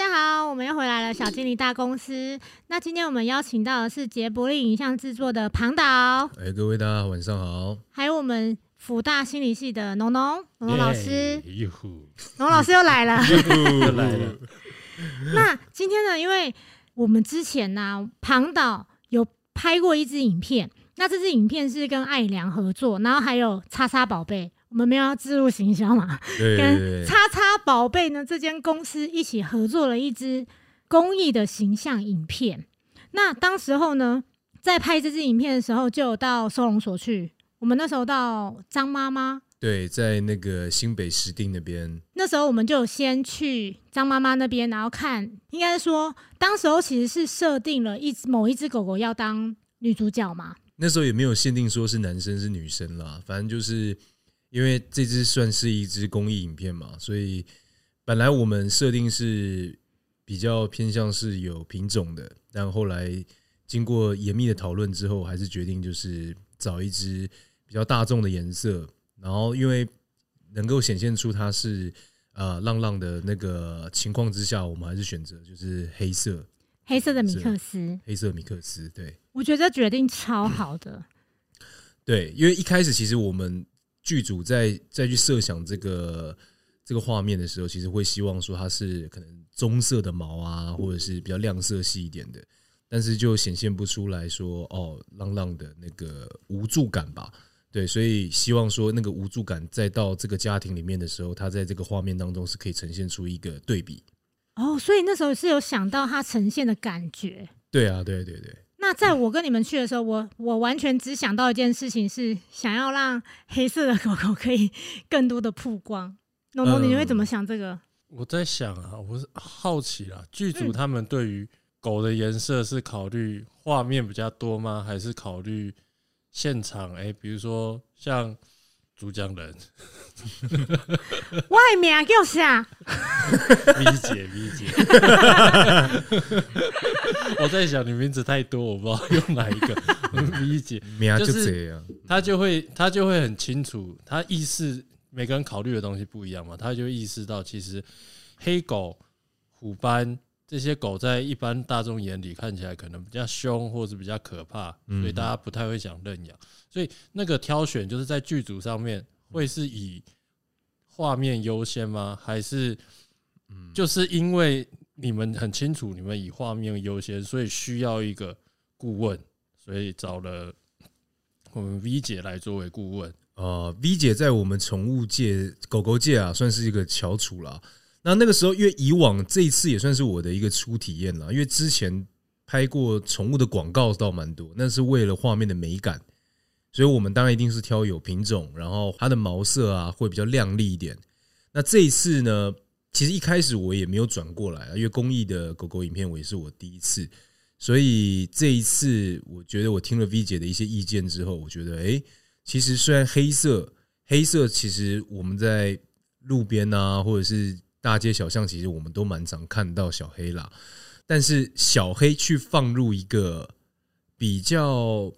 家好，我们又回来了，小经理大公司。那今天我们邀请到的是杰伯利影像制作的庞导，哎，各位大家晚上好。还有我们辅大心理系的农农农农老师，哟呼，农老师又来了。又来了，那今天呢，因为我们之前呢、庞导有拍过一支影片，那这支影片是跟爱良合作，然后还有叉叉宝贝，我们没有要自入行销嘛，对对跟对叉叉宝贝呢这间公司一起合作了一支公益的形象影片。那当时候呢，在拍这支影片的时候，就有到收容所去。我们那时候到张妈妈，对，在那个新北石碇那边，那时候我们就先去张妈妈那边，然后看，应该说，当时候其实是设定了一只某一只狗狗要当女主角嘛。那时候也没有限定说是男生是女生啦，反正就是因为这支算是一支公益影片嘛，所以本来我们设定是比较偏向是有品种的，但后来经过严密的讨论之后，还是决定就是找一支比较大众的颜色，然后因为能够显现出它是呃浪浪的那个情况之下，我们还是选择就是黑色黑色的米克斯，黑色米克斯，对。我觉得这决定超好的。对，因为一开始其实我们剧组在再去设想这个这个画面的时候，其实会希望说它是可能棕色的毛啊，或者是比较亮色系一点的，但是就显现不出来说哦浪浪的那个无助感吧。对，所以希望说那个无助感再到这个家庭里面的时候，它在这个画面当中是可以呈现出一个对比。哦，所以那时候是有想到它呈现的感觉。对啊，对对对。那在我跟你们去的时候，我我完全只想到一件事情，是想要让黑色的狗狗可以更多的曝光。农农，你会怎么想这个？我在想啊，我是好奇啦，剧组他们对于狗的颜色是考虑画面比较多吗？还是考虑现场？哎、比如说像主讲人外面啊，给我下。V 姐米姐，我在想你名字太多，我不知道用哪一个 米姐。名就就是这样，他就会他就会很清楚，他意识每个人考虑的东西不一样嘛，他就意识到其实黑狗、虎斑这些狗在一般大众眼里看起来可能比较凶或是比较可怕，嗯所以大家不太会想认养，所以那个挑选就是在剧组上面会是以画面优先吗？还是嗯就是因为你们很清楚你们以画面优先，所以需要一个顾问，所以找了我们 V 姐来作为顾问。呃，V 姐在我们宠物界、狗狗界啊，算是一个翘楚啦。那那个时候，因为以往这一次也算是我的一个初体验啦，因为之前拍过宠物的广告倒蛮多，那是为了画面的美感，所以我们当然一定是挑有品种，然后它的毛色啊会比较亮丽一点。那这一次呢，其实一开始我也没有转过来啊，因为公益的狗狗影片我也是我第一次，所以这一次我觉得我听了 V 姐的一些意见之后，我觉得诶。其实虽然黑色，黑色其实我们在路边啊，或者是大街小巷，其实我们都蛮常看到小黑啦。但是小黑去放入一个比较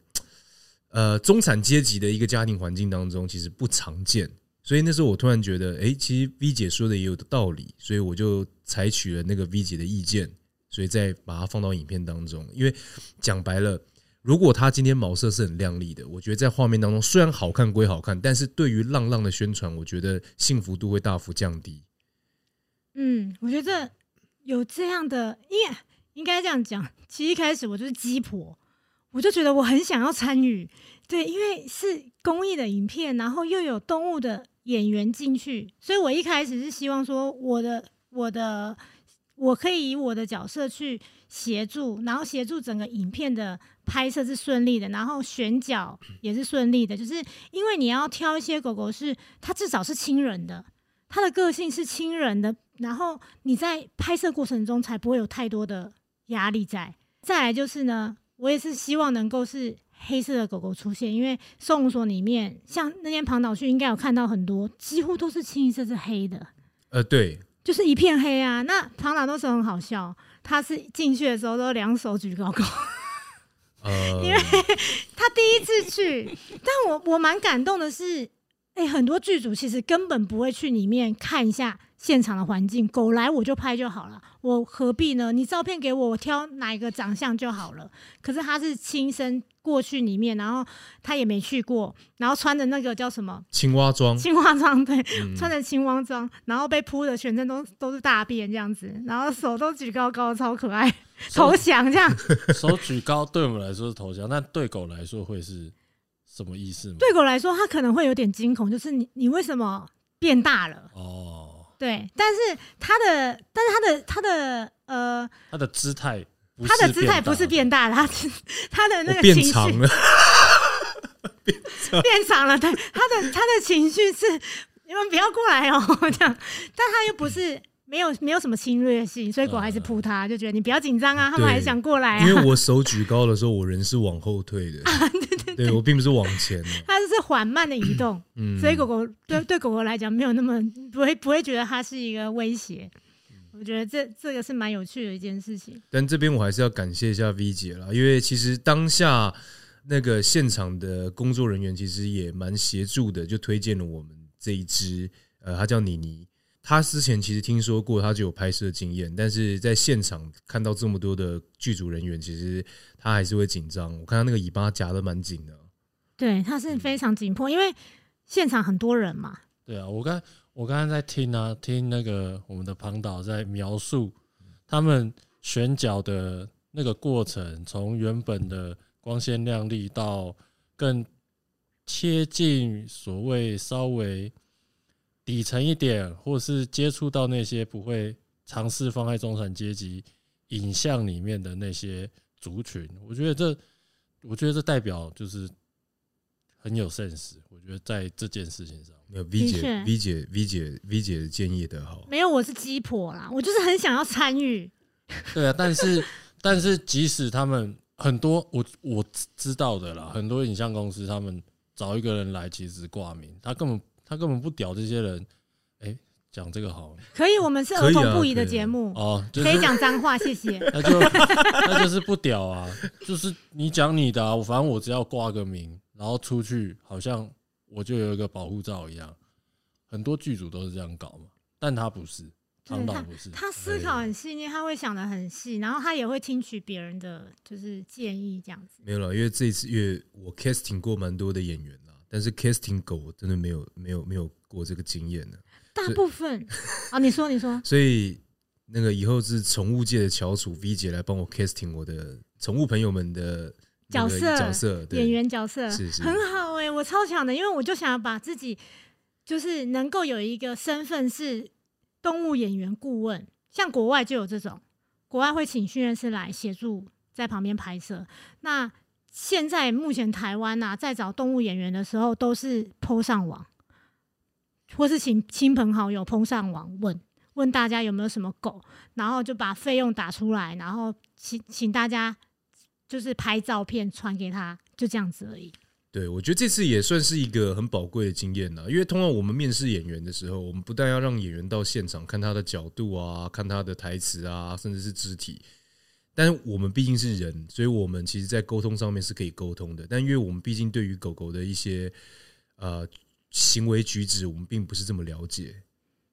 呃中产阶级的一个家庭环境当中，其实不常见。所以那时候我突然觉得，诶，其实 V 姐说的也有道理，所以我就采取了那个 V 姐的意见，所以再把它放到影片当中。因为讲白了。如果他今天毛色是很亮丽的，我觉得在画面当中虽然好看归好看，但是对于浪浪的宣传，我觉得幸福度会大幅降低。嗯，我觉得有这样的，应应该这样讲。其实一开始我就是鸡婆，我就觉得我很想要参与，对，因为是公益的影片，然后又有动物的演员进去，所以我一开始是希望说，我的我的我可以以我的角色去协助，然后协助整个影片的拍摄是顺利的，然后选角也是顺利的，就是因为你要挑一些狗狗是它至少是亲人的，它的个性是亲人的，然后你在拍摄过程中才不会有太多的压力在。再来就是呢，我也是希望能够是黑色的狗狗出现，因为收容所里面，像那天庞导去应该有看到很多，几乎都是清一色是黑的，呃，对，就是一片黑啊。那庞导都是很好笑，他是进去的时候都两手举高高，呃，因为他第一次去，但我我蛮感动的是，哎、很多剧组其实根本不会去里面看一下现场的环境，狗来我就拍就好了，我何必呢？你照片给我，我挑哪一个长相就好了。可是他是亲身过去里面，然后他也没去过，然后穿着那个叫什么青蛙装，青蛙装，对，嗯穿着青蛙装，然后被铺的全身都都是大便这样子，然后手都举高高，超可爱，投降这样。手举高对我们来说是投降，但对狗来说会是什么意思吗？对狗来说，它可能会有点惊恐，就是你你为什么变大了？哦，对，但是它的，但是它的它的呃，它的姿态它的姿态不是变大了，它的那个情绪长了，变长了，对，它的它的情绪是你们不要过来哦，这样，但它又不是。没有没有什么侵略性，所以狗还是扑它，就觉得你不要紧张啊，他们还是想过来啊。因为我手举高的时候，我人是往后退的，对 我并不是往前，它就是缓慢的移动，嗯，所以狗狗对对狗狗来讲没有那么不会不会觉得它是一个威胁。我觉得这这个是蛮有趣的一件事情。但这边我还是要感谢一下 V 姐啦，因为其实当下那个现场的工作人员其实也蛮协助的，就推荐了我们这一只，呃，它叫妮妮。他之前其实听说过，他就有拍摄经验，但是在现场看到这么多的剧组人员，其实他还是会紧张。我看他那个尾巴夹的蛮紧的，对，他是非常紧迫，因为现场很多人嘛。对啊，我刚我刚刚在听啊，听那个我们的庞导在描述他们选角的那个过程，从原本的光鲜亮丽到更贴近所谓稍微底层一点，或是接触到那些不会尝试放在中产阶级影像里面的那些族群，我觉得这，我觉得这代表就是很有 sense。我觉得在这件事情上。没有 V 姐确 V 姐 V 姐 V 姐的建议的好，没有，我是鸡婆啦，我就是很想要参与。对啊，但是 但是即使他们很多我我知道的啦，很多影像公司他们找一个人来，其实挂名，他根本他根本不屌这些人。哎，讲这个好了可以，我们是儿童不宜的节目，哦，就可以是讲脏话，谢谢。那就那就是不屌啊，就是你讲你的啊，我反正我只要挂个名，然后出去好像我就有一个保护罩一样。很多剧组都是这样搞嘛，但他不是，对他不是。他思考很细腻，他会想的很细，然后他也会听取别人的就是建议，这样子。没有了，因为这一次因为我 casting 过蛮多的演员啦，但是 casting 狗我真的没有没有没有过这个经验呢，大部分。啊，你说你说，所以那个以后是宠物界的翘楚 V 姐来帮我 casting 我的宠物朋友们的角色角色对。演员角色很好哎、我超强的，因为我就想要把自己就是能够有一个身份是动物演员顾问，像国外就有这种，国外会请训练师来协助在旁边拍摄。那现在目前台湾呐、在找动物演员的时候，都是 PO 上网，或是请亲朋好友碰上网问问大家有没有什么狗，然后就把费用打出来，然后请请大家就是拍照片传给他，就这样子而已。对，我觉得这次也算是一个很宝贵的经验呐，因为通常我们面试演员的时候，我们不但要让演员到现场看他的角度啊，看他的台词啊，甚至是肢体，但是我们毕竟是人，所以我们其实在沟通上面是可以沟通的。但因为我们毕竟对于狗狗的一些呃行为举止，我们并不是这么了解，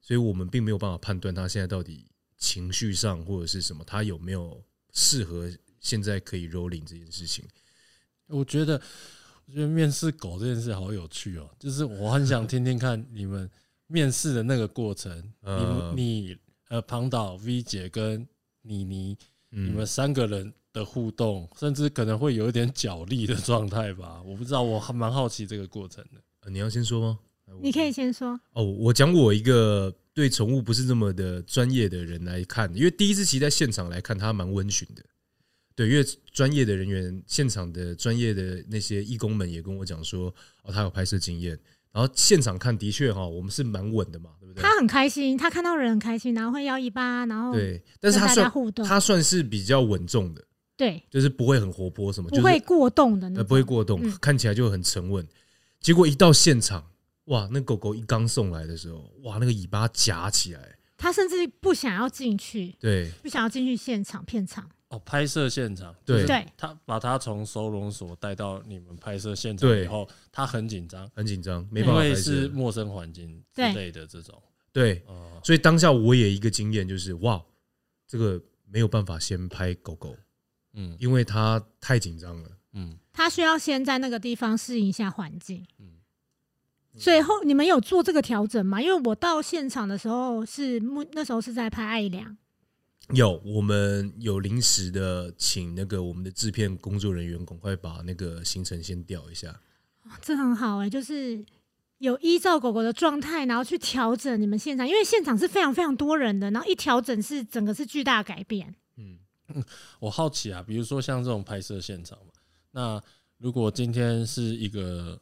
所以我们并没有办法判断他现在到底情绪上或者是什么，他有没有适合现在可以 rolling 这件事情。我觉得，我觉得面试狗这件事好有趣哦，就是我很想听听看你们面试的那个过程，呃你你呃庞导 V 姐跟妮妮，嗯你们三个人的互动，甚至可能会有一点角力的状态吧？我不知道，我还蛮好奇这个过程的。呃你要先说吗？你可以先说，哦，我讲我一个对宠物不是那么的专业的人来看，因为第一次其实在现场来看，它蛮温驯的。对，因为专业的人员、现场的专业的那些义工们也跟我讲说，哦，他有拍摄经验。然后现场看的确哈，我们是蛮稳的嘛，对不对？他很开心，他看到人很开心，然后会摇尾巴，然后对，但是他算他算是比较稳重的，对，就是不会很活泼什么，就不会过动的那呃种，不会过动，嗯看起来就很沉稳。结果一到现场，哇，那狗狗一刚送来的时候，哇，那个尾巴夹起来，他甚至不想要进去，对，不想要进去现场片场，哦，拍摄现场，对。就是对。他把他从收容所带到你们拍摄现场对。以后，他很紧张，很紧张，没因为是。陌生环境之对。类的这种。对，哦，所以当下我也一个经验就是，哇，这个没有办法先拍狗狗，嗯。因为它太紧张了。嗯他需要先在那个地方适应一下环境。嗯，所以后你们有做这个调整吗？因为我到现场的时候是目那时候是在拍爱良，有，我们有临时的请那个我们的制片工作人员赶快把那个行程先调一下。这很好哎、就是有依照狗狗的状态，然后去调整你们现场，因为现场是非常非常多人的，然后一调整是整个是巨大改变。嗯，我好奇啊，比如说像这种拍摄现场嘛，那如果今天是一个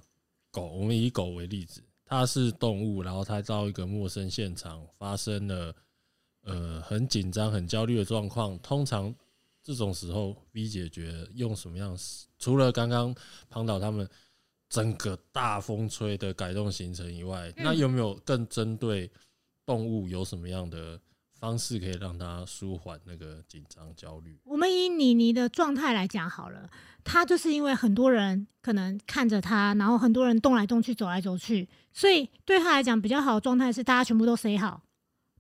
狗，我们以狗为例子，它是动物，然后它到一个陌生现场发生了呃很紧张、很焦虑的状况，通常这种时候 V 解决用什么样？除了刚刚庞导他们整个大风吹的改动行程以外，嗯那有没有更针对动物有什么样的方式可以让他舒缓那个紧张焦虑？我们以妮妮的状态来讲好了，她就是因为很多人可能看着她，然后很多人动来动去、走来走去，所以对她来讲比较好的状态是大家全部都塞好，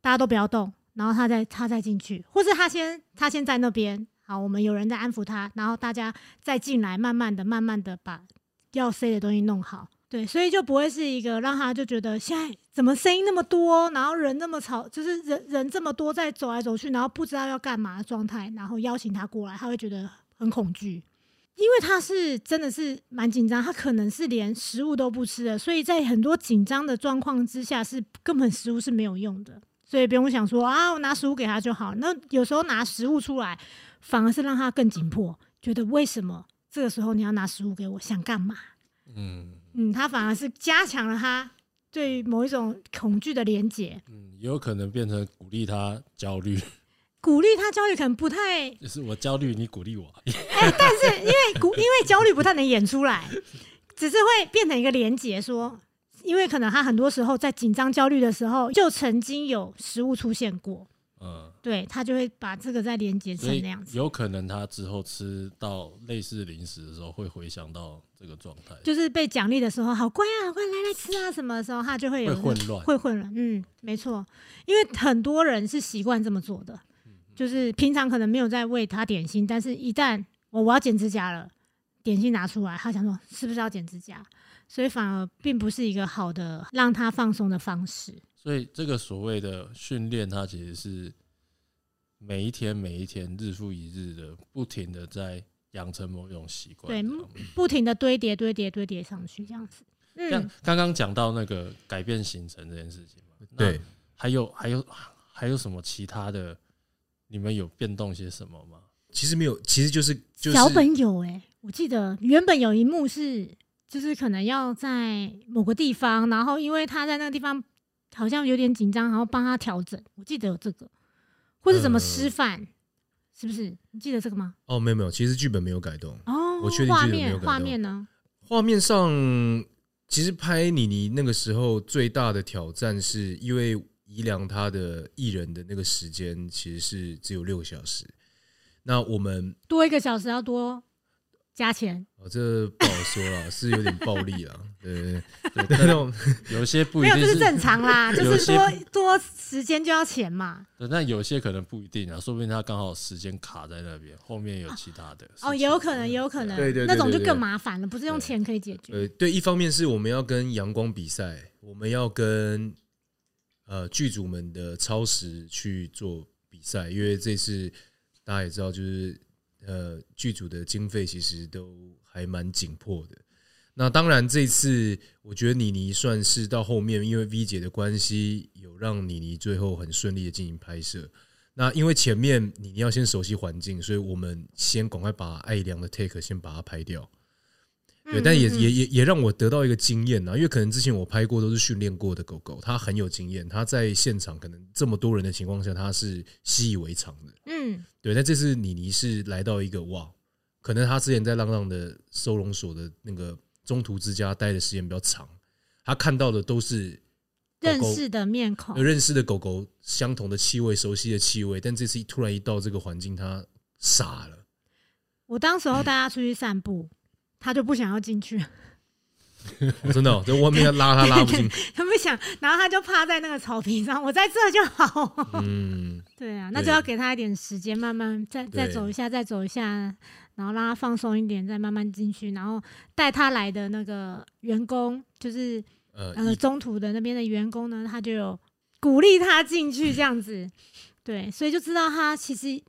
大家都不要动，然后她再她再进去，或是她先她先在那边，好，我们有人在安抚她，然后大家再进来，慢慢的、慢慢的把要塞的东西弄好。对，所以就不会是一个让他就觉得现在怎么声音那么多，然后人那么吵，就是人人这么多在走来走去，然后不知道要干嘛的状态，然后邀请他过来，他会觉得很恐惧，因为他是真的是蛮紧张，他可能是连食物都不吃的，所以在很多紧张的状况之下，是根本食物是没有用的，所以不用想说啊，我拿食物给他就好。那有时候拿食物出来，反而是让他更紧迫，觉得为什么这个时候你要拿食物给我，想干嘛？嗯嗯，他反而是加强了他对某一种恐惧的连结，嗯，也有可能变成鼓励他焦虑，鼓励他焦虑可能不太，就是我焦虑，你鼓励我。哎、但是因为鼓因为焦虑不太能演出来，只是会变成一个连结，说，因为可能他很多时候在紧张焦虑的时候，就曾经有食物出现过，嗯，对他就会把这个再连接成那样子。有可能他之后吃到类似零食的时候，会回想到这个状态，就是被奖励的时候，好乖啊，好乖，来来吃啊，什么的时候，他就会有会混乱。会混乱，嗯，没错，因为很多人是习惯这么做的，就是平常可能没有在喂他点心，但是一旦我我要剪指甲了，点心拿出来，他想说是不是要剪指甲，所以反而并不是一个好的让他放松的方式。所以这个所谓的训练，它其实是每一天每一天日复一日的，不停的在养成某种习惯。对不停的堆叠、堆叠、堆叠上去，这样子。像嗯，刚刚讲到那个改变行程这件事情对，还有还有还有什么其他的？你们有变动些什么吗？其实没有，其实就是就是脚本有哎、我记得原本有一幕是，就是可能要在某个地方，然后因为他在那个地方好像有点紧张，然后帮他调整。我记得有这个，或是怎么示范，是不是？你记得这个吗？哦，没有没有，其实剧本没有改动。哦，我确定画记得没有改动面画面呢？画面上，其实拍妮妮那个时候最大的挑战是因为宜良他的艺人的那个时间其实是只有六个小时，那我们多一个小时要多加钱，哦这不好说了，是有点暴力了，对对对，那种有些不一定这是正常啦，就是多多时间就要钱嘛。对，但有些可能不一定啊，说不定他刚好时间卡在那边，后面有其他的。哦，也有可能，也有可能，对对对那种就对对更麻烦了，不是用对钱可以解决。呃，对，一方面是我们要跟阳光比赛，我们要跟呃剧组们的超时去做比赛，因为这次大家也知道，就是呃剧组的经费其实都还蛮紧迫的。那当然，这次我觉得妮妮算是到后面，因为 V 姐的关系，有让妮妮最后很顺利的进行拍摄。那因为前面妮妮要先熟悉环境，所以我们先赶快把爱良的 take 先把它拍掉。对，嗯但也也也也让我得到一个经验呐，因为可能之前我拍过都是训练过的狗狗，它很有经验，它在现场可能这么多人的情况下，它是习以为常的。嗯，对，但这次妮妮是来到一个哇，可能他之前在浪浪的收容所的那个中途之家待的时间比较长，他看到的都是认识的面孔有，认识的狗狗相同的气味、熟悉的气味，但这次突然一到这个环境，他傻了。我当时候带他出去散步，他就不想要进去，哦 真的哦在外面要拉他拉不进。他不想，然后他就趴在那个草坪上，我在这就好。嗯，对啊，那就要给他一点时间，慢慢再再走一下，再走一下，然后让他放松一点，再慢慢进去，然后带他来的那个员工，就是呃，呃中途的那边的员工呢，他就有鼓励他进去这样子，对，所以就知道他其实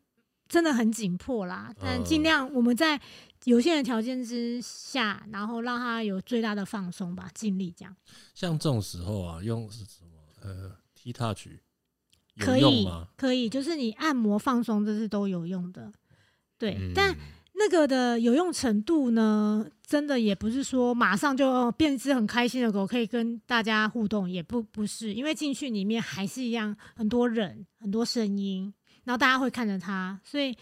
真的很紧迫啦，但尽嗯量我们在有限的条件之下，然后让他有最大的放松吧，尽力这样。像这种时候啊，用是什么？呃，T touch 可以吗？，可以，就是你按摩放松，这是都有用的。对，嗯但那个的有用程度呢，真的也不是说马上就哦变只很开心的狗可以跟大家互动，也不不是，因为进去里面还是一样很多人、很多声音，然后大家会看着它，所以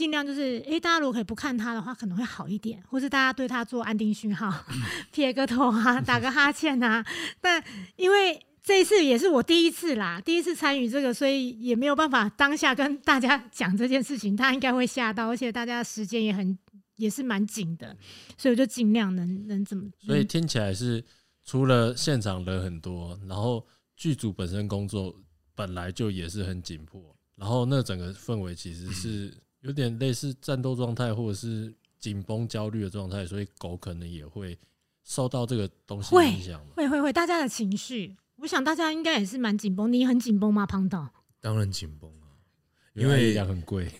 尽量就是，诶，大家如果可以不看他的话，可能会好一点，或是大家对他做安定讯号，撇个头啊，打个哈欠啊。但因为这一次也是我第一次啦，第一次参与这个，所以也没有办法当下跟大家讲这件事情，他应该会吓到，而且大家时间也很也是蛮紧的，所以我就尽量能能怎么，能所以听起来是除了现场人很多，然后剧组本身工作本来就也是很紧迫，然后那整个氛围其实是 有点类似战斗状态，或者是紧绷、焦虑的状态，所以狗可能也会受到这个东西影响嘛。会会会大家的情绪，我想大家应该也是蛮紧绷，你很紧绷吗，胖导？当然紧绷啊，因为因为力量很贵，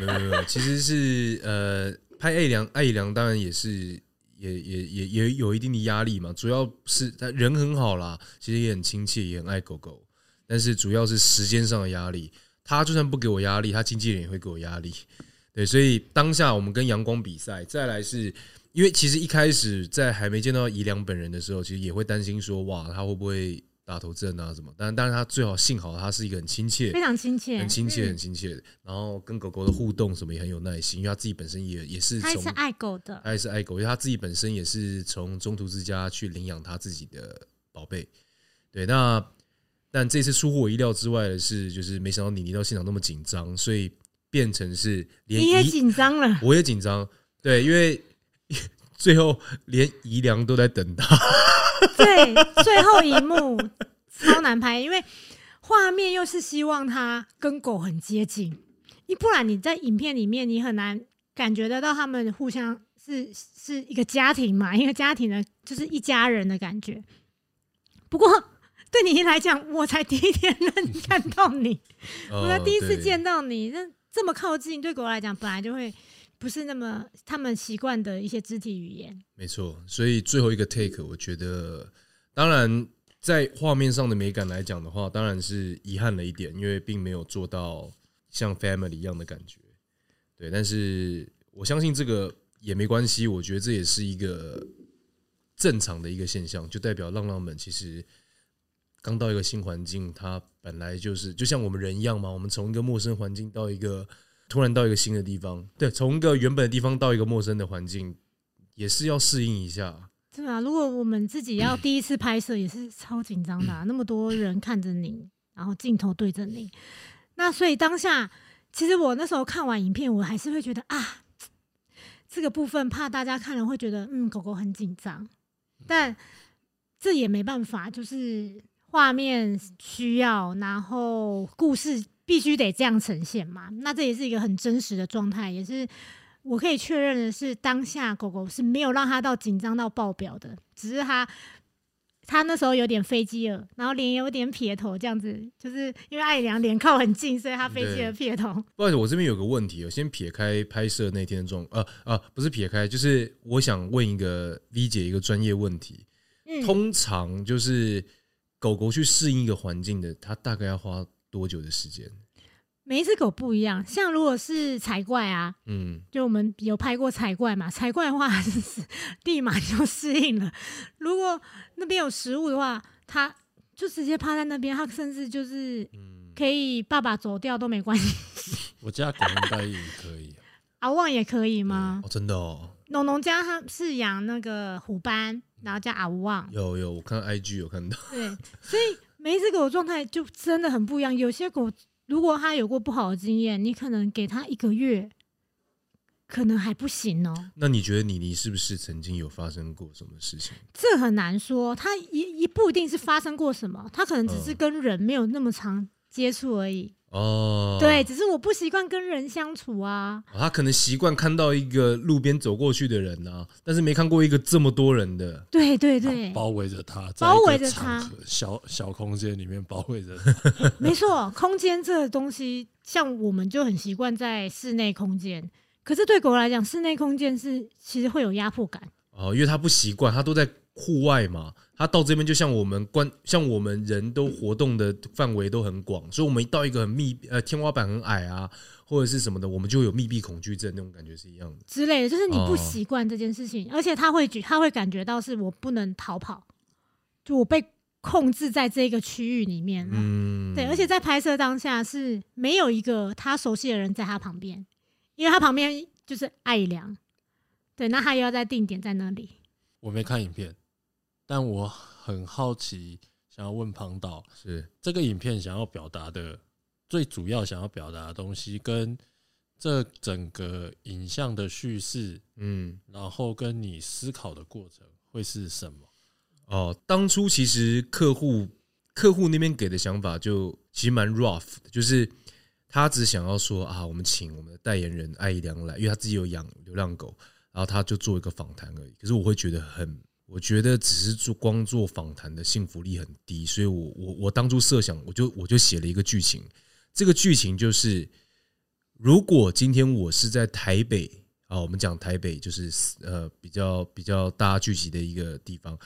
没有没有没有，其实是呃，拍爱良爱良当然也是也也也也有一定的压力嘛，主要是他人很好啦，其实也很亲切，也很爱狗狗，但是主要是时间上的压力。他就算不给我压力，他经纪人也会给我压力。对，所以当下我们跟阳光比赛，再来是因为其实一开始在还没见到宜良本人的时候，其实也会担心说，哇，他会不会打头阵啊什么？但但是他最好幸好他是一个很亲切非、常亲切，很亲切、嗯很亲切的，然后跟狗狗的互动什么也很有耐心，因为他自己本身也也是从他也是爱狗的，他也是爱狗，因为他自己本身也是从中途之家去领养他自己的宝贝。对，那但这次出乎我意料之外的是，就是没想到你离到现场那么紧张，所以变成是连你也宜紧张了，我也紧张，对，因为 最后连宜良都在等他。对，最后一幕超难拍，因为画面又是希望他跟狗很接近，你不然你在影片里面你很难感觉得到他们互相是是一个家庭嘛，一个家庭的就是一家人的感觉。不过 对你来讲，我才第一天 认看到你，我才哦第一次对见到你，那这么靠近，对狗来讲本来就会不是那么他们习惯的一些肢体语言。没错，所以最后一个 take，我觉得，当然在画面上的美感来讲的话，当然是遗憾了一点，因为并没有做到像 family 一样的感觉。对，但是我相信这个也没关系，我觉得这也是一个正常的一个现象，就代表浪浪们其实刚到一个新环境，它本来就是就像我们人一样嘛，我们从一个陌生环境到一个突然到一个新的地方，对，从一个原本的地方到一个陌生的环境，也是要适应一下。对啊，如果我们自己要第一次拍摄，也是超紧张的、那么多人看着你，然后镜头对着你，那所以当下，其实我那时候看完影片，我还是会觉得啊，这个部分怕大家看了会觉得，嗯，狗狗很紧张，但这也没办法，就是画面需要，然后故事必须得这样呈现嘛，那这也是一个很真实的状态，也是。我可以确认的是，当下狗狗是没有让它到紧张到爆表的，只是它它那时候有点飞机耳，然后脸有点撇头，这样子，就是因为爱良脸靠很近，所以它飞机耳撇头。不好意思，我这边有个问题，我先撇开拍摄那天的状，呃呃，不是撇开，就是我想问一个 V 姐一个专业问题。嗯，通常就是狗狗去适应一个环境的，它大概要花多久的时间？每一只狗不一样，像如果是彩怪啊，嗯，就我们有拍过彩怪嘛，彩怪的话就是立马就适应了。如果那边有食物的话，它就直接趴在那边，它甚至就是可以爸爸走掉都没关系。我家狗应该也可以。阿 旺也可以吗？哦，真的哦，农农家他是养那个虎斑，然后叫阿旺，有有，我看 IG 有看到，对，所以每一只狗的状态就真的很不一样。有些狗如果它有过不好的经验，你可能给它一个月，可能还不行哦。那你觉得你你是不是曾经有发生过什么事情？这很难说，它一一不一定是发生过什么，它可能只是嗯跟人没有那么长接触而已。哦，对，只是我不习惯跟人相处啊。哦他可能习惯看到一个路边走过去的人呐、但是没看过一个这么多人的。对对对，包围着他，包围着他小小空间里面包围着他。没错，空间这个东西，像我们就很习惯在室内空间，可是对狗来讲，室内空间是其实会有压迫感。哦，因为他不习惯，他都在户外嘛，他到这边就像我们关，像我们人都活动的范围都很广，所以我们一到一个很密呃天花板很矮啊，或者是什么的，我们就有密闭恐惧症那种感觉是一样的。之类的，就是你不哦习惯这件事情，而且他会觉他会感觉到是我不能逃跑，就我被控制在这个区域里面了。嗯，对，而且在拍摄当下是没有一个他熟悉的人在他旁边，因为他旁边就是艾良，对，那他又要在定点在那里。我没看影片，但我很好奇，想要问庞导，是这个影片想要表达的最主要想要表达的东西，跟这整个影像的叙事，嗯然后跟你思考的过程会是什么？哦，当初其实客户客户那边给的想法就其实蛮 rough 的，就是他只想要说啊，我们请我们的代言人艾怡良来，因为他自己有养流浪狗，然后他就做一个访谈而已。可是我会觉得很，我觉得只是做光做访谈的幸福力很低，所以我我我当初设想，我就我就写了一个剧情，这个剧情就是，如果今天我是在台北啊，我们讲台北就是呃比较比较大家聚集的一个地方。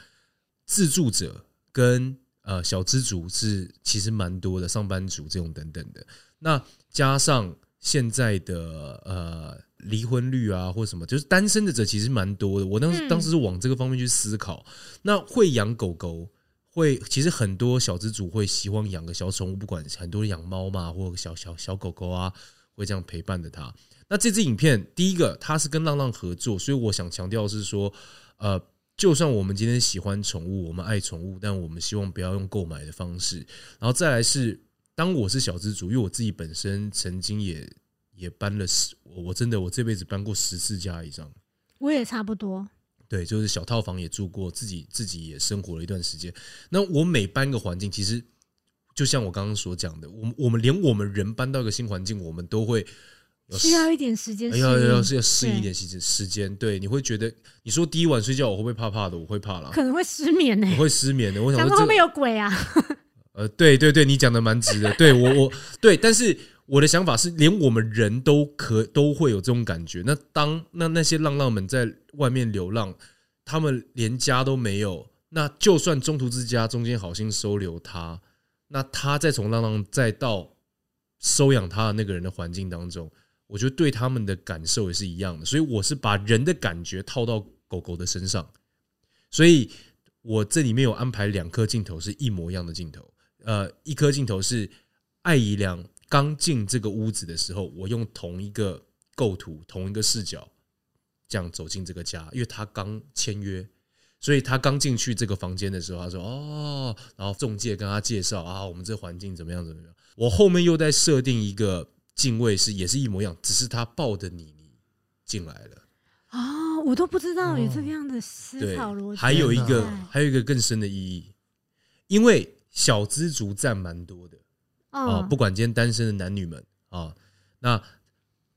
自助者跟呃小资族是其实蛮多的，上班族这种等等的。那加上现在的呃离婚率啊，或什么，就是单身的者其实蛮多的。我当时嗯当时是往这个方面去思考。那会养狗狗，会其实很多小资主会希望养个小宠物，不管很多人养猫嘛，或者小小小狗狗啊，会这样陪伴着它。那这支影片，第一个它是跟浪浪合作，所以我想强调是说，呃，就算我们今天喜欢宠物，我们爱宠物，但我们希望不要用购买的方式。然后再来是，当我是小资主，因为我自己本身曾经也也搬了十，我我真的我这辈子搬过十次家以上。我也差不多，对，就是小套房也住过，自己自己也生活了一段时间。那我每搬个环境，其实就像我刚刚所讲的，我们我们连我们人搬到一个新环境，我们都会有需要一点时间要要要是要适应一点时间时间。对，你会觉得你说第一晚睡觉我会不会怕怕的？我会怕啦，可能会失眠呢、我会失眠的。我想想说会不会说这有鬼啊？呃，对对对，你讲的蛮直的。对我我对，但是我的想法是，连我们人都可都会有这种感觉。那当那那些浪浪们在外面流浪，他们连家都没有，那就算中途之家中间好心收留他，那他再从浪浪再到收养他的那个人的环境当中，我觉得对他们的感受也是一样的。所以我是把人的感觉套到狗狗的身上，所以我这里面有安排两颗镜头是一模一样的镜头。呃，一颗镜头是艾怡良刚进这个屋子的时候，我用同一个构图、同一个视角，这样走进这个家，因为他刚签约，所以他刚进去这个房间的时候，他说：“哦。”然后中介跟他介绍啊，我们这环境怎么样怎么样。我后面又在设定一个敬畏是也是一模一样，只是他抱着你你进来了。哦，我都不知道有这个样的思考逻辑。，还有一个还有一个更深的意义，因为小资族占蛮多的。啊，嗯，不管今天单身的男女们啊，那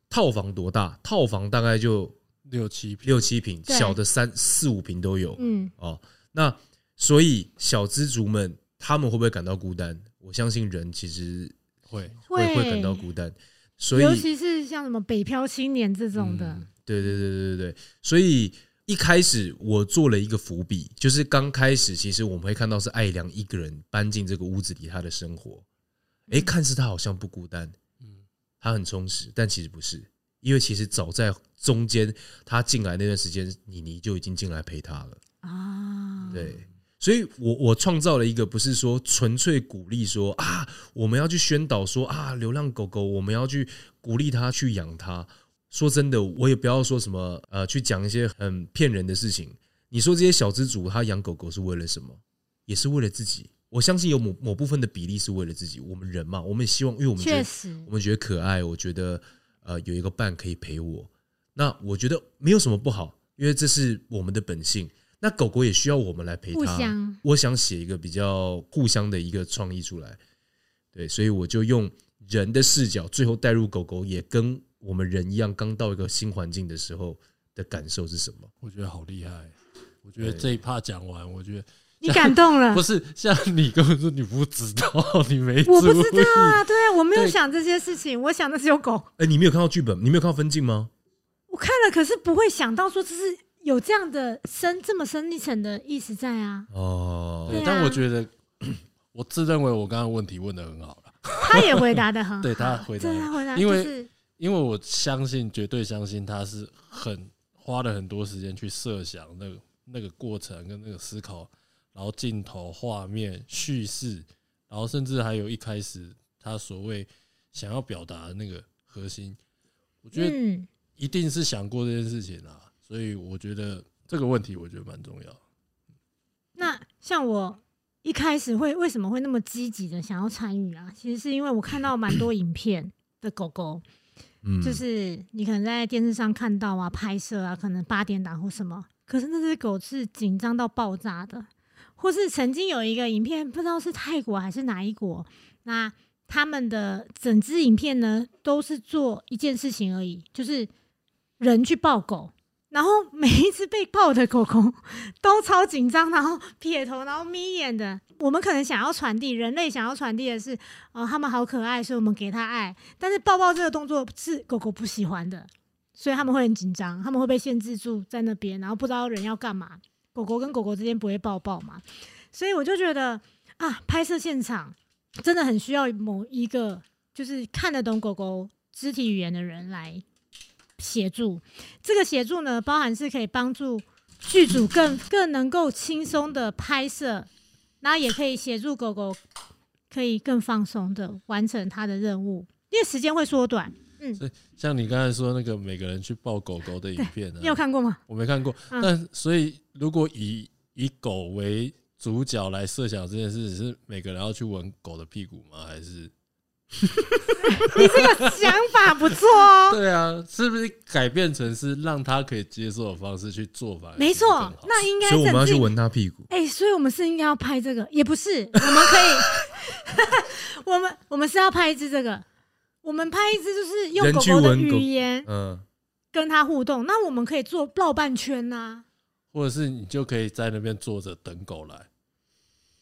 套房多大？套房大概就六七平，六七平，小的三四五平都有嗯，哦。那所以小资族们他们会不会感到孤单？我相信人其实会会。会感到孤单，所以尤其是像什么北漂青年这种的，嗯对对对对对对，所以一开始我做了一个伏笔，就是刚开始其实我们会看到是艾良一个人搬进这个屋子里，他的生活，诶，看似他好像不孤单，嗯他很充实，但其实不是，因为其实早在中间他进来那段时间，妮妮就已经进来陪他了，啊，对。所以我，我创造了一个不是说纯粹鼓励说啊，我们要去宣导说啊，流浪狗狗我们要去鼓励它去养它。说真的，我也不要说什么呃，去讲一些很骗人的事情。你说这些小资主他养狗狗是为了什么？也是为了自己。我相信有某某部分的比例是为了自己。我们人嘛，我们也希望，因为我们觉得确实我，们觉得可爱，我觉得呃有一个伴可以陪我。那我觉得没有什么不好，因为这是我们的本性。那狗狗也需要我们来陪互它。相我想写一个比较互相的一个创意出来，对，所以我就用人的视角，最后带入狗狗，也跟我们人一样，刚到一个新环境的时候的感受是什么？我觉得好厉害。我觉得这一趴讲完，我觉得你感动了 不。是像你根本说你不知道，你没我不知道啊，对啊，我没有想这些事情，我想的只有狗。哎、你没有看到剧本，你没有看到分镜吗？我看了，可是不会想到说这是有这样的深这么深一层的意思在啊。哦，但我觉得 我自认为我刚刚问题问的很好了，他也回答的 很好，对他回答得对他回答，因为就是因为我相信，绝对相信他是很花了很多时间去设想那个那个过程跟那个思考，然后镜头、画面、叙事，然后甚至还有一开始他所谓想要表达的那个核心，我觉得嗯，一定是想过这件事情啦，所以我觉得这个问题我觉得蛮重要。那像我一开始会为什么会那么积极的想要参与啊？其实是因为我看到蛮多影片的狗狗，嗯，就是你可能在电视上看到啊，拍摄啊，可能八点档或什么，可是那只狗是紧张到爆炸的，或是曾经有一个影片，不知道是泰国还是哪一国，那他们的整支影片呢，都是做一件事情而已，就是人去抱狗。然后每一只被抱的狗狗都超紧张，然后撇头，然后眯眼的。我们可能想要传递，人类想要传递的是，哦，他们好可爱，所以我们给他爱。但是抱抱这个动作是狗狗不喜欢的，所以他们会很紧张，他们会被限制住在那边，然后不知道人要干嘛。狗狗跟狗狗之间不会抱抱嘛，所以我就觉得啊，拍摄现场真的很需要某一个就是看得懂狗狗肢体语言的人来协助。这个协助呢，包含是可以帮助剧组更更能够轻松的拍摄，然后也可以协助狗狗可以更放松的完成它的任务，因为时间会缩短。像你刚才说那个每个人去抱狗狗的影片呢你，有看过吗？我没看过，嗯但所以如果以以狗为主角来设想这件事，是每个人要去闻狗的屁股吗？还是 你这个想法不错哦。对啊？是不是改变成是让他可以接受的方式去做法？没错，那应该所以我们要去闻他屁股。哎、所以我们是应该要拍这个，也不是，我们可以，我们我们是要拍一支这个，我们拍一支就是用狗狗的语言嗯，跟它互动，那我们可以做绕半圈呐、或者是你就可以在那边坐着等狗来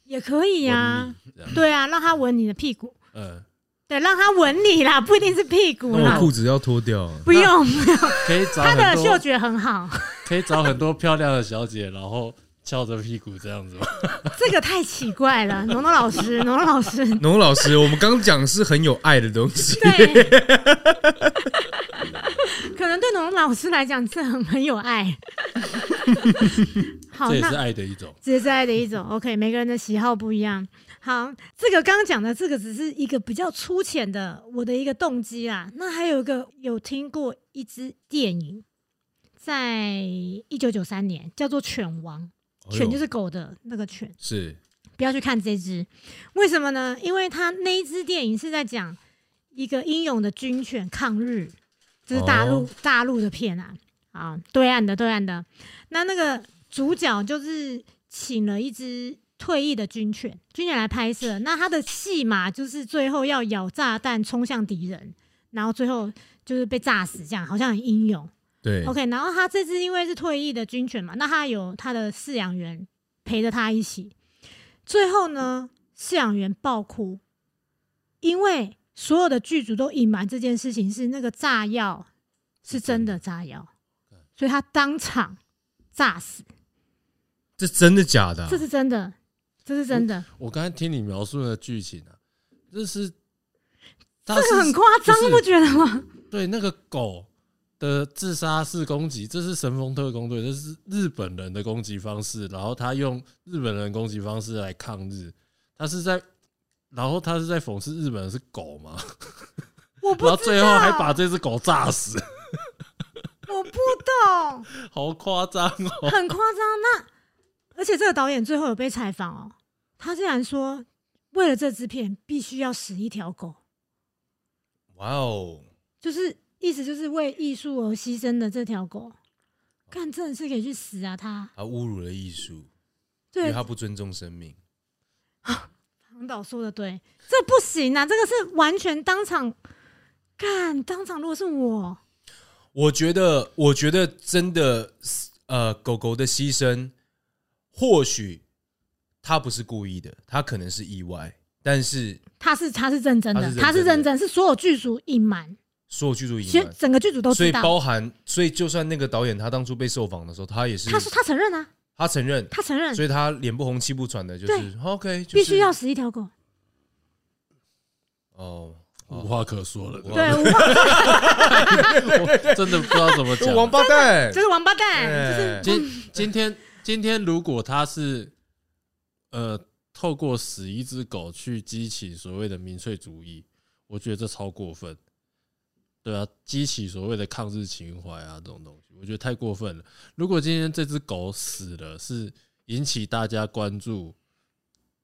也可以呀、对啊，让它闻你的屁股，嗯，对，让它闻你啦，不一定是屁股啦。那我，裤子要脱掉啊。不用，可以找它的，嗅觉很好，可以找很多漂亮的小姐，然后翘着屁股这样子吗？这个太奇怪了，农农老师，农农老师，农老师，我们刚讲是很有爱的东西。对，可能对农农老师来讲，这很很有爱。好，这也是那爱的一种。这也是爱的一种。OK，每个人的喜好不一样。好，这个刚刚讲的这个只是一个比较粗浅的我的一个动机啦。那还有一个有听过一支电影，在一九九三年叫做《犬王》，犬就是狗的那个犬。是不要去看这只，为什么呢？因为他那一支电影是在讲一个英勇的军犬抗日，这是大陆、哦大陆的片啊，啊，对岸的对岸的。那那个主角就是请了一只退役的军犬，军犬来拍摄。那他的戏码就是最后要咬炸弹冲向敌人，然后最后就是被炸死，这样好像很英勇。对 OK，然后他这次因为是退役的军犬嘛，那他有他的饲养员陪着他一起。最后呢，饲养员爆哭，因为所有的剧组都隐瞒这件事情是那个炸药是真的炸药，所以他当场炸死，这真的假的啊？这是真的，这是真的，我刚才听你描述的剧情啊，这是这这个很夸张，不觉得吗？对那个狗的自杀式攻击，这是神风特工队，这是日本人的攻击方式，然后他用日本人攻击方式来抗日，他是在，然后他是在讽刺日本人是狗吗，我不知道，然后最后还把这只狗炸死，我不懂，好夸张哦！很夸张。那而且这个导演最后有被采访哦，他竟然说，为了这支片必须要死一条狗。哇哦，就是意思就是为艺术而牺牲的这条狗，看真的是可以去死啊！他他侮辱了艺术，因为对他不尊重生命。唐导说的对，这不行啊！这个是完全当场干，当场如果是我，我觉得，我觉得真的，呃，狗狗的牺牲，或许他不是故意的，他可能是意外，但是他是他是认真的，他是认真的他是认真，是所有剧组隐瞒，所有剧组隐其实瞒，整个剧组都所以知道。包含，所以就算那个导演他当初被受访的时候，他也是他说他承认啊，他承认，他承认。所以他脸不红气不喘的，就是 OK，就是必须要死一条狗。哦，无话可说了，哇对，我我 真的不知道怎么讲。王八蛋。就，是王八蛋，就是今今天今天如果他是呃透过死一只狗去激起所谓的民粹主义，我觉得这超过分。对啊，激起所谓的抗日情怀啊，这种东西，我觉得太过分了。如果今天这只狗死了，是引起大家关注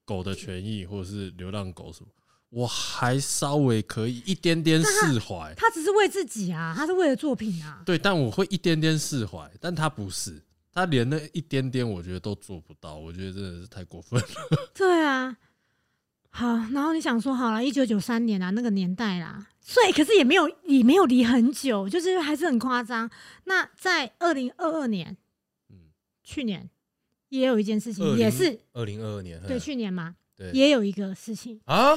狗的权益，或者是流浪狗什么，我还稍微可以一点点释怀。他只是为自己啊，他是为了作品啊。对，但我会一点点释怀，但他不是，他连那一点点，我觉得都做不到，我觉得真的是太过分了。对啊，好，然后你想说好了，一九九三年啊，那个年代啦，所以可是也没有也没有离很久，就是还是很夸张。那在二零二二年，嗯，去年也有一件事情，20也是二零二二年，对嗯。去年嘛，对。也有一个事情，啊，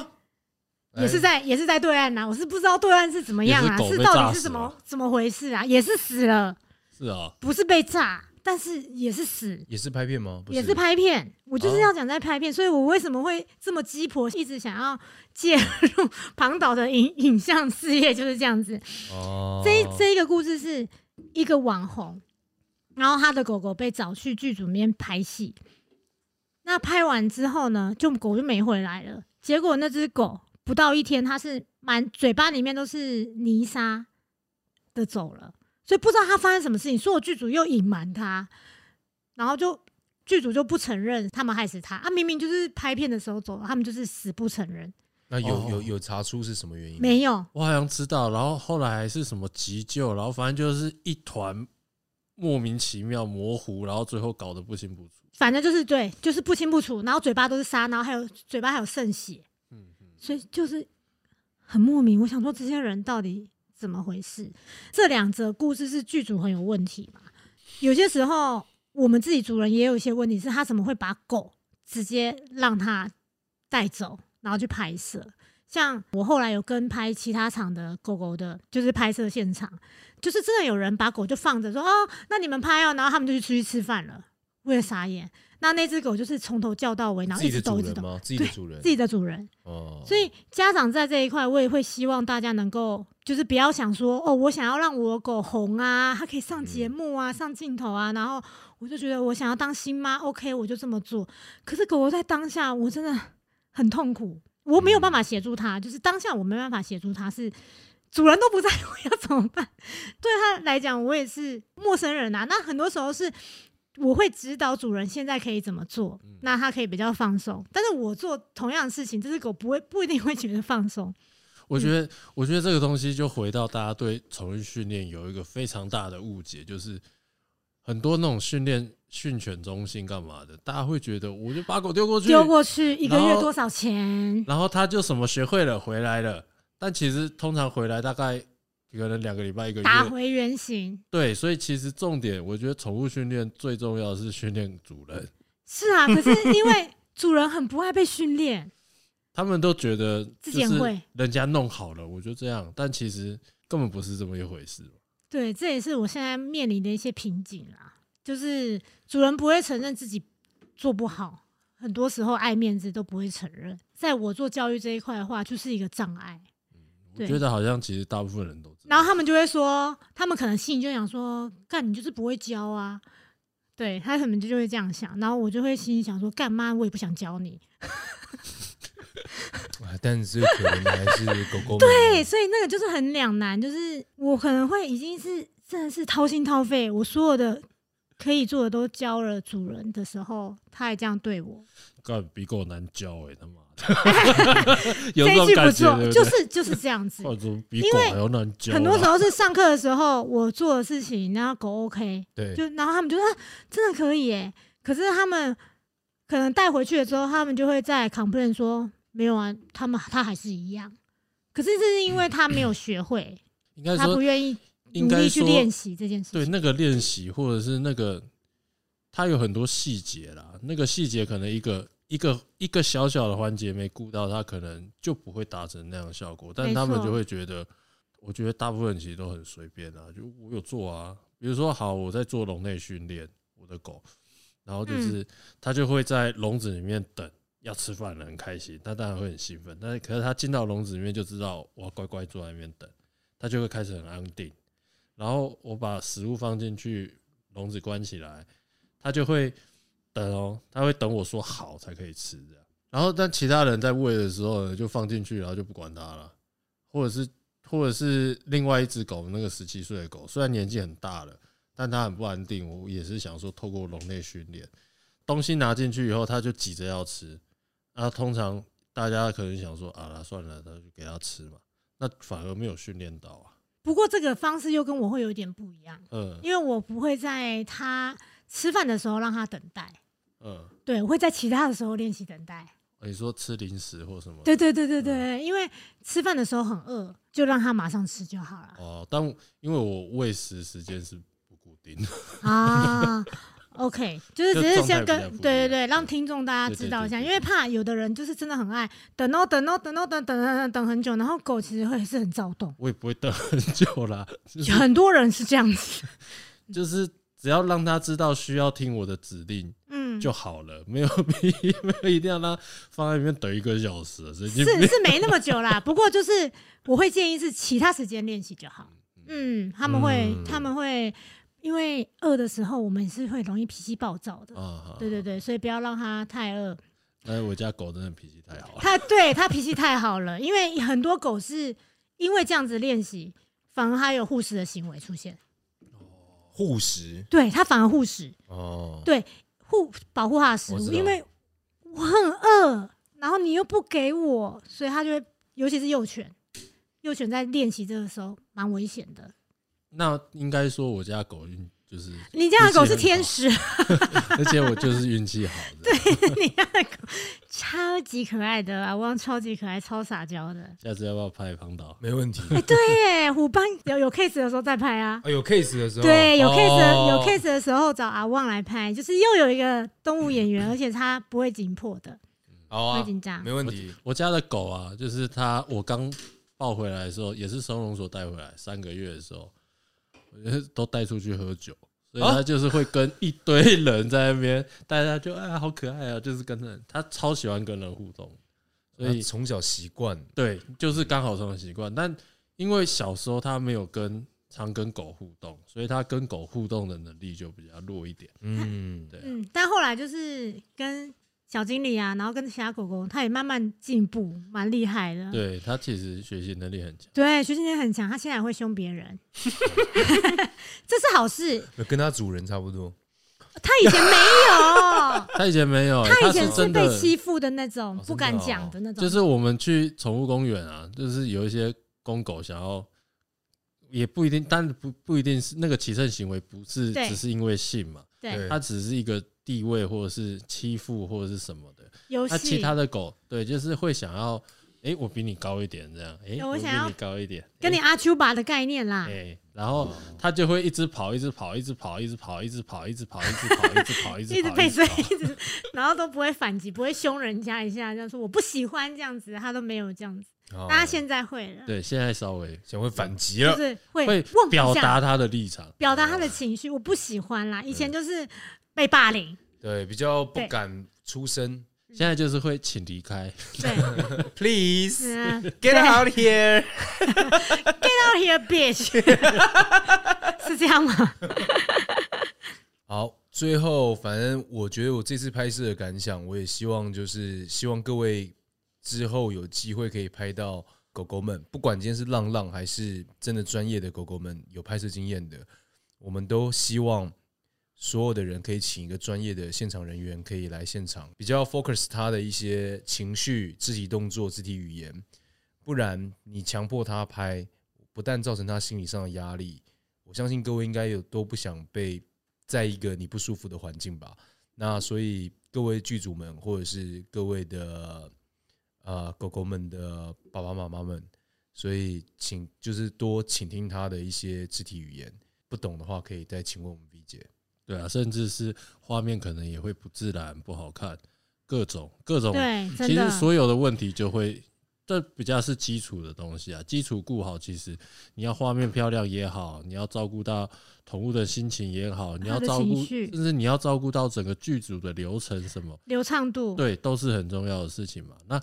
也是在也是在对岸呐、我是不知道对岸是怎么样啊，是是到底是怎么怎么回事啊？也是死了，是啊，不是被炸，但是也是死。也是拍片吗？不也是拍片，我就是哦要讲在拍片，所以我为什么会这么鸡婆，一直想要介入庞导的影影像事业，就是这样子。哦，这一这一个故事是一个网红，然后他的狗狗被找去剧组里面拍戏，那拍完之后呢，就狗就没回来了。结果那只狗不到一天，它是满嘴巴里面都是泥沙的走了，所以不知道他发生什么事情，所有剧组又隐瞒他，然后就剧组就不承认他们害死他啊，明明就是拍片的时候走了，他们就是死不承认，那有哦有有查出是什么原因？没有。我好像知道，然后后来还是什么急救，然后反正就是一团莫名其妙模糊，然后最后搞得不清不楚。反正就是对，就是不清不楚，然后嘴巴都是沙，然后还有嘴巴还有渗血，嗯嗯，所以就是很莫名。我想说这些人到底怎么回事？这两则故事是剧组很有问题嘛？有些时候我们自己主人也有一些问题，是他怎么会把狗直接让他带走，然后去拍摄？像我后来有跟拍其他场的狗狗的，就是拍摄现场，就是真的有人把狗就放着说哦，那你们拍哦，然后他们就去出去吃饭了，为了傻眼。那那只狗就是从头叫到尾，然后自己的一直抖一直抖，主人吗？自己的主人自己的主人。哦，所以家长在这一块，我也会希望大家能够，就是不要想说哦，我想要让我的狗红啊，它可以上节目啊，上镜头啊，然后我就觉得我想要当新妈，OK，我就这么做。可是狗狗在当下，我真的很痛苦，我没有办法协助它，就是当下我没办法协助它，是主人都不在，我要怎么办？对他来讲，我也是陌生人啊。那很多时候是。我会指导主人现在可以怎么做，那他可以比较放松。但是我做同样的事情，这只狗不会不一定会觉得放松。我觉得，我觉得这个东西就回到大家对宠物训练有一个非常大的误解，就是很多那种训练训犬中心干嘛的，大家会觉得我就把狗丢过去，丢过去一个月多少钱？然后他就什么学会了回来了，但其实通常回来大概可能两个礼拜一个月，打回原形。对，所以其实重点，我觉得宠物训练最重要的是训练主人，是啊，可是因为 主人很不爱被训练，他们都觉得就是自己很会人家弄好了，我就这样，但其实根本不是这么一回事。对，这也是我现在面临的一些瓶颈啦。就是主人不会承认自己做不好，很多时候爱面子都不会承认。在我做教育这一块的话，就是一个障碍。对我觉得好像其实大部分人都知道。然后他们就会说，他们可能心里就想说，干你就是不会教啊。对他可能就会这样想，然后我就会心里想说，干妈我也不想教你。啊但是可能还是狗狗对，所以那个就是很两难，就是我可能会已经是真的是掏心掏肺，我所有的可以做的都教了主人的时候，他还这样对我，干比狗难教哎、他妈的，有这句不错，就是就是这样子。因为。很多时候是上课的时候我做的事情，然后狗 OK，对，就然后他们就说、啊、真的可以耶，可是他们可能带回去了之后，他们就会在 complain 说没有啊，他们他还是一样。可是这是因为他没有学会，应该他不说愿意应该努力去说练习这件事情。对那个练习，或者是那个，它有很多细节啦。那个细节可能一个一个一个小小的环节没顾到，它可能就不会达成那样的效果。但他们就会觉得，我觉得大部分人其实都很随便啊，就我有做啊。比如说，好，我在做笼内训练我的狗，然后就是它就会在笼子里面等。要吃饭了，很开心，它当然会很兴奋。但是，可是它进到笼子里面就知道我要乖乖坐在那边等，它就会开始很安定。然后我把食物放进去，笼子关起来，它就会等哦，它会等我说好才可以吃这样。然后，但其他人在喂的时候，就放进去，然后就不管它了，或者是或者是另外一只狗，那个十七岁的狗，虽然年纪很大了，但它很不安定。我也是想说，透过笼内训练，东西拿进去以后，它就急着要吃。啊，通常大家可能想说啊，那算了，那就给它吃嘛，那反而没有训练到啊。不过这个方式又跟我会有点不一样，嗯因为我不会在他吃饭的时候让他等待，嗯，对我会在其他的时候练习等待。你说吃零食或什么？对对对对对，因为吃饭的时候很饿，就让他马上吃就好了。哦，但因为我喂食时间是不固定。的，啊。OK，就是只是先跟对对对，让听众大家知道一下，因为怕有的人就是真的很爱等哦等哦等哦等等等等等很久，然后狗其实会是很躁动，我也不会等很久啦，就是很多人是这样子，就是只要让他知道需要听我的指令嗯，就好了，没有必 没有一定要让他放在里面等一个小时，是。是没那么久啦，不过就是我会建议是其他时间练习就好。嗯，他们会、嗯他们会因为饿的时候，我们是会容易脾气暴躁的。啊，对对对，所以不要让它太饿。但是我家狗真的脾气太好了，它对它脾气太好了，因为很多狗是因为这样子练习，反而它有护食的行为出现。护食对它反而护食，哦，对护保护他的食物，我知道因为我很饿，然后你又不给我，所以他就会，尤其是幼犬，幼犬在练习这个时候蛮危险的。那应该说我家狗运就是，你家的狗是天使，而且我就是运气好对。你家的狗超级可爱的阿，汪超级可爱，超撒娇的。下次要不要拍胖岛？没问题。哎、对耶，虎斑有有 case 的时候再拍啊。啊，有 case 的时候，对，有 case 的、有哦 case 的时候找阿旺来拍，就是又有一个动物演员，而且他不会紧迫的，好啊不会，紧张没。问题。我家的狗啊，就是它，我刚抱回来的时候，也是收容所带回来，三个月的时候，都带出去喝酒，所以他就是会跟一堆人在那边，大家就啊好可爱啊，就是跟人，他超喜欢跟人互动，所以他从小习惯，对，就是刚好这种习惯。但因为小时候他没有跟常跟狗互动，所以他跟狗互动的能力就比较弱一点。嗯，对啊嗯，但后来就是跟小经理啊，然后跟其他狗狗，它也慢慢进步，蛮厉害的。对，它其实学习能力很强。对，学习能力很强，它现在也会凶别人，这是好事。跟它主人差不多。它以前没有，它以前没有，它以前是被欺负的那种，哦不敢讲的那种。就是我们去宠物公园啊，就是有一些公狗想要，也不一定，但不不一定是那个起胜行为，不是只是因为性嘛，对对它只是一个地位或者是欺负或者是什么的。那游戏，其他的狗，对，就是会想要，哎，我比你高一点，这样，哎，我比我想要你高一点，跟你阿丘巴的概念啦。哎，然后它就会一直跑，一直跑，一直跑，一直跑，一直跑，一直跑，一直跑，一直跑，一直一直跑，被追，一直，然后都不会反击，不会凶人家一下，这样说我不喜欢这样子，它都没有这样子。哦大家现在会了，对，现在稍微想会反击了，就是会会问一下表达他的立场。表达他的情绪，我不喜欢啦。以前就是被霸凌，对，比较不对敢出声。现在就是会请离开，对，Please 嗯 get out here。Get out here, bitch，是这样吗？好，最后反正我觉得我这次拍摄的感想，我也希望就是希望各位之后有机会可以拍到狗狗们，不管今天是浪浪还是真的专业的狗狗们有拍摄经验的，我们都希望所有的人可以请一个专业的现场人员可以来现场，比较 focus 他的一些情绪、肢体动作、肢体语言，不然你强迫他拍，不但造成他心理上的压力，我相信各位应该有都不想被在一个你不舒服的环境吧。那所以各位剧组们，或者是各位的呃狗狗们的爸爸妈妈们，所以请就是多倾听他的一些肢体语言，不懂的话可以再请问我们 V 姐。对啊，甚至是画面可能也会不自然、不好看，各种各种，对，其实，所有的问题就会，这比较是基础的东西啊。基础顾好，其实你要画面漂亮也好，你要照顾到宠物的心情也好，你要照顾，甚至你要照顾到整个剧组的流程什么，流畅度，对，都是很重要的事情嘛。那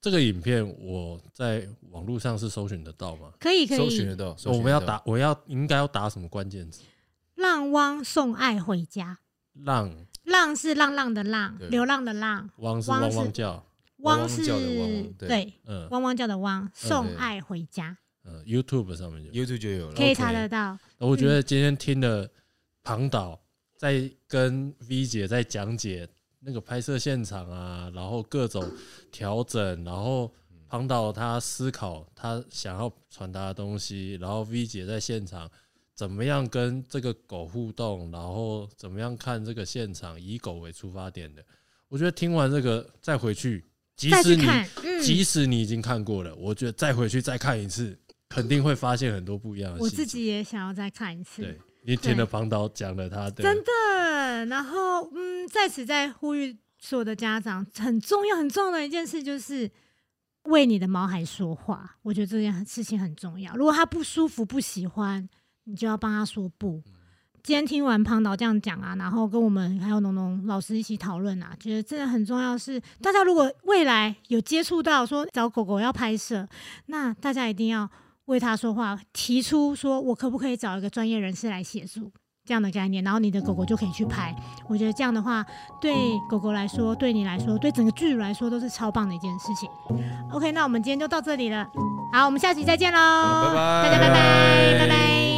这个影片我在网络上是搜寻得到吗？可以可以搜寻得。到，得到我们要打，我要应该要打什么关键字？浪汪送爱回家，浪浪是浪浪的浪，流浪的浪，汪是汪是汪汪叫，汪是对对，嗯汪汪叫的汪，送爱回家，嗯，YouTube 上面有。YouTube 就有了，可以查得到。我觉得今天听了庞导在跟 V 姐在讲解那个拍摄现场啊，然后各种调整，然后庞导他思考他想要传达的东西，然后 V 姐在现场怎么样跟这个狗互动，然后怎么样看这个现场，以狗为出发点的。我觉得听完这个再回去，即使你即使你已经看过了，我觉得再回去再看一次，肯定会发现很多不一样的。我自己也想要再看一次。对，你听了庞导讲了他的，真的。然后，嗯，在此再呼吁所有的家长，很重要、很重要的一件事就是为你的毛孩说话。我觉得这件事情很重要。如果他不舒服、不喜欢，你就要帮他说不。今天听完庞导这样讲啊，然后跟我们还有农农老师一起讨论啊，觉得真的很重要是，大家如果未来有接触到说找狗狗要拍摄，那大家一定要为他说话，提出说我可不可以找一个专业人士来协助这样的概念，然后你的狗狗就可以去拍。我觉得这样的话，对狗狗来说，对你来说，对整个剧组来说，都是超棒的一件事情。OK，那我们今天就到这里了，好，我们下期再见喽，拜拜大家拜拜，拜拜。